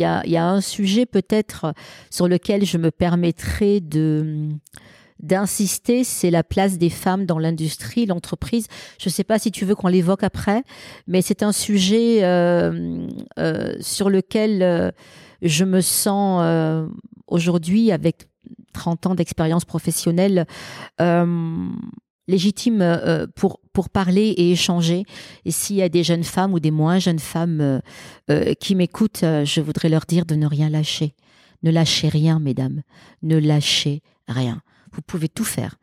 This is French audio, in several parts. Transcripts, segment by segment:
il y a, un sujet peut-être sur lequel je me permettrai d'insister, c'est la place des femmes dans l'industrie, l'entreprise. Je ne sais pas si tu veux qu'on l'évoque après, mais c'est un sujet euh, euh, sur lequel euh, je me sens aujourd'hui, avec 30 ans d'expérience professionnelle, légitime euh, pour, pour parler et échanger. Et s'il y a des jeunes femmes ou des moins jeunes femmes euh, euh, qui m'écoutent, euh, je voudrais leur dire de ne rien lâcher. Ne lâchez rien, mesdames. Ne lâchez rien. Vous pouvez tout faire.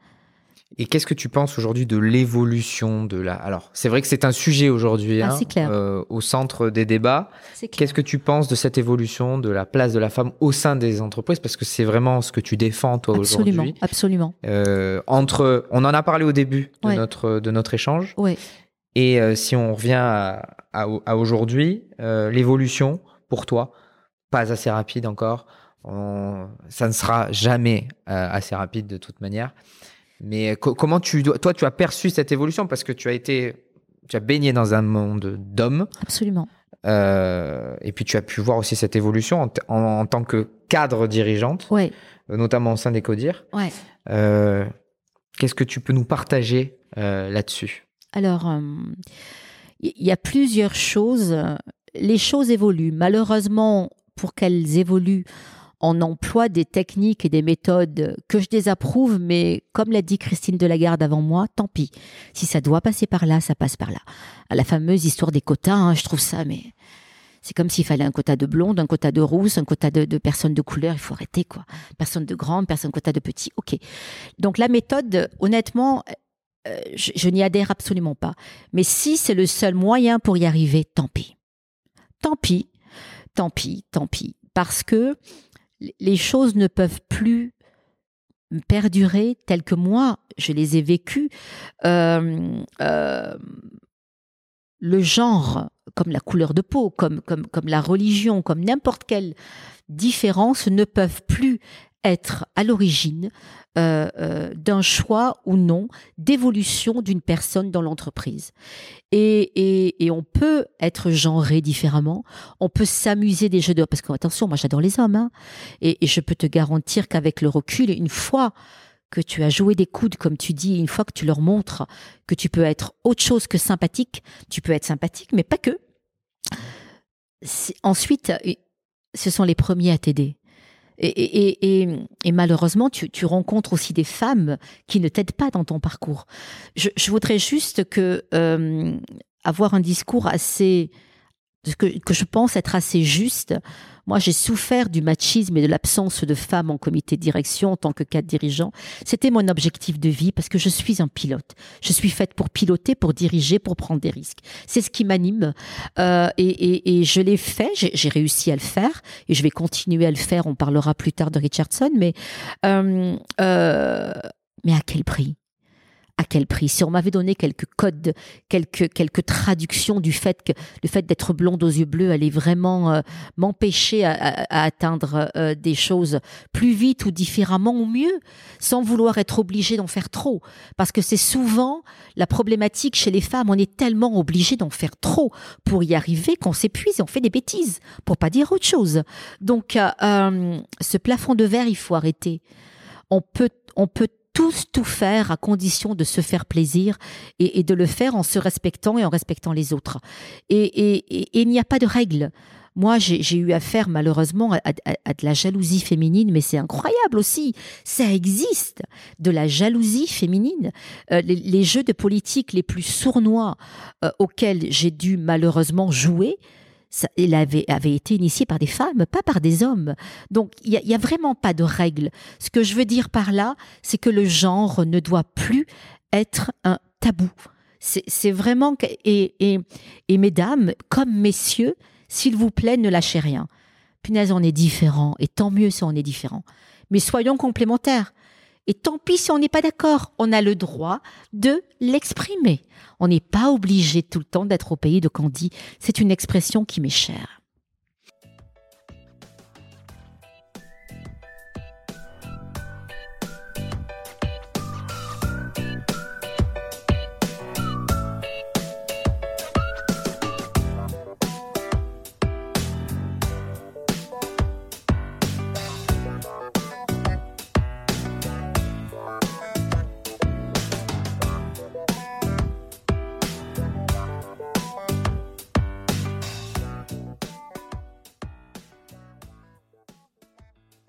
Et qu'est-ce que tu penses aujourd'hui de l'évolution de la... Alors, c'est vrai que c'est un sujet aujourd'hui Ah, hein, euh, au centre des débats. Qu'est-ce que tu penses de cette évolution de la place de la femme au sein des entreprises? Parce que c'est vraiment ce que tu défends toi Absolument, aujourd'hui. absolument. Euh, entre, on en a parlé au début de Ouais. notre de notre échange. Oui. Et euh, si on revient à, à- à aujourd'hui, euh, l'évolution pour toi, pas assez rapide encore. On- ça ne sera jamais assez rapide de toute manière. Mais co- comment tu dois, toi, tu as perçu cette évolution parce que tu as été, tu as baigné dans un monde d'hommes. Absolument. euh, et puis tu as pu voir aussi cette évolution en, en- en tant que cadre dirigeante, Ouais, euh, notamment au sein des CODIR. ouais. Euh, Qu'est-ce que tu peux nous partager euh, là-dessus? Alors, euh, il y a plusieurs choses. Les choses évoluent. Malheureusement, pour qu'elles évoluent, on emploie des techniques et des méthodes que je désapprouve, mais comme l'a dit Christine Delagarde avant moi, tant pis. Si ça doit passer par là, ça passe par là. À la fameuse histoire des quotas, hein, je trouve ça, mais c'est comme s'il fallait un quota de blonde, un quota de rousse, un quota de, de personnes de couleur. Il faut arrêter, quoi. Personne de grande, personne quota de petit. OK. Donc la méthode, honnêtement, euh, je, je n'y adhère absolument pas. Mais si c'est le seul moyen pour y arriver, tant pis. Tant pis, tant pis, tant pis. Parce que les choses ne peuvent plus perdurer telles que moi, je les ai vécues. Le genre, comme la couleur de peau, comme, comme, comme la religion, comme n'importe quelle différence, ne peuvent plus être à l'origine euh, euh, d'un choix ou non d'évolution d'une personne dans l'entreprise. Et, on peut être genré différemment, on peut s'amuser des jeux de... Parce que, attention, moi j'adore les hommes, hein, et, je peux te garantir qu'avec le recul, une fois que tu as joué des coudes, comme tu dis, une fois que tu leur montres que tu peux être autre chose que sympathique, tu peux être sympathique, mais pas que. Ensuite, euh, ce sont les premiers à t'aider. Et, et- et- et malheureusement, tu, tu rencontres aussi des femmes qui ne t'aident pas dans ton parcours. Je, je voudrais juste que euh, avoir un discours assez que, que je pense être assez juste. Moi, j'ai souffert du machisme et de l'absence de femmes en comité de direction en tant que cadre dirigeant. C'était mon objectif de vie parce que je suis un pilote. Je suis faite pour piloter, pour diriger, pour prendre des risques. C'est ce qui m'anime euh, et, et- et je l'ai fait. J'ai réussi à le faire et je vais continuer à le faire. On parlera plus tard de Richardson, mais euh, euh, mais à quel prix? À quel prix Si on m'avait donné quelques codes, quelques, quelques traductions du fait que le fait d'être blonde aux yeux bleus allait vraiment euh, m'empêcher à, à- à atteindre euh, des choses plus vite ou différemment ou mieux, sans vouloir être obligée d'en faire trop. Parce que c'est souvent la problématique chez les femmes, on est tellement obligé d'en faire trop pour y arriver qu'on s'épuise et on fait des bêtises, pour pas dire autre chose. Donc, euh, euh, ce plafond de verre, il faut arrêter. On peut, on peut tous tout faire à condition de se faire plaisir et, de le faire en se respectant et en respectant les autres. Et, il n'y a pas de règle. Moi, j'ai eu affaire malheureusement à, de la jalousie féminine, mais c'est incroyable aussi. Ça existe, de la jalousie féminine. Euh, les, les jeux de politique les plus sournois euh, auxquels j'ai dû malheureusement jouer, ça, il avait, été initié par des femmes, pas par des hommes. Donc, il n'y a, y a vraiment pas de règle. Ce que je veux dire par là, c'est que le genre ne doit plus être un tabou. C'est vraiment... Et, et, et mesdames, comme messieurs, s'il vous plaît, ne lâchez rien. Punaise, on est différents, et tant mieux si on est différents. Mais soyons complémentaires. Et tant pis si on n'est pas d'accord, on a le droit de l'exprimer. On n'est pas obligé tout le temps d'être au pays de Candy. C'est une expression qui m'est chère.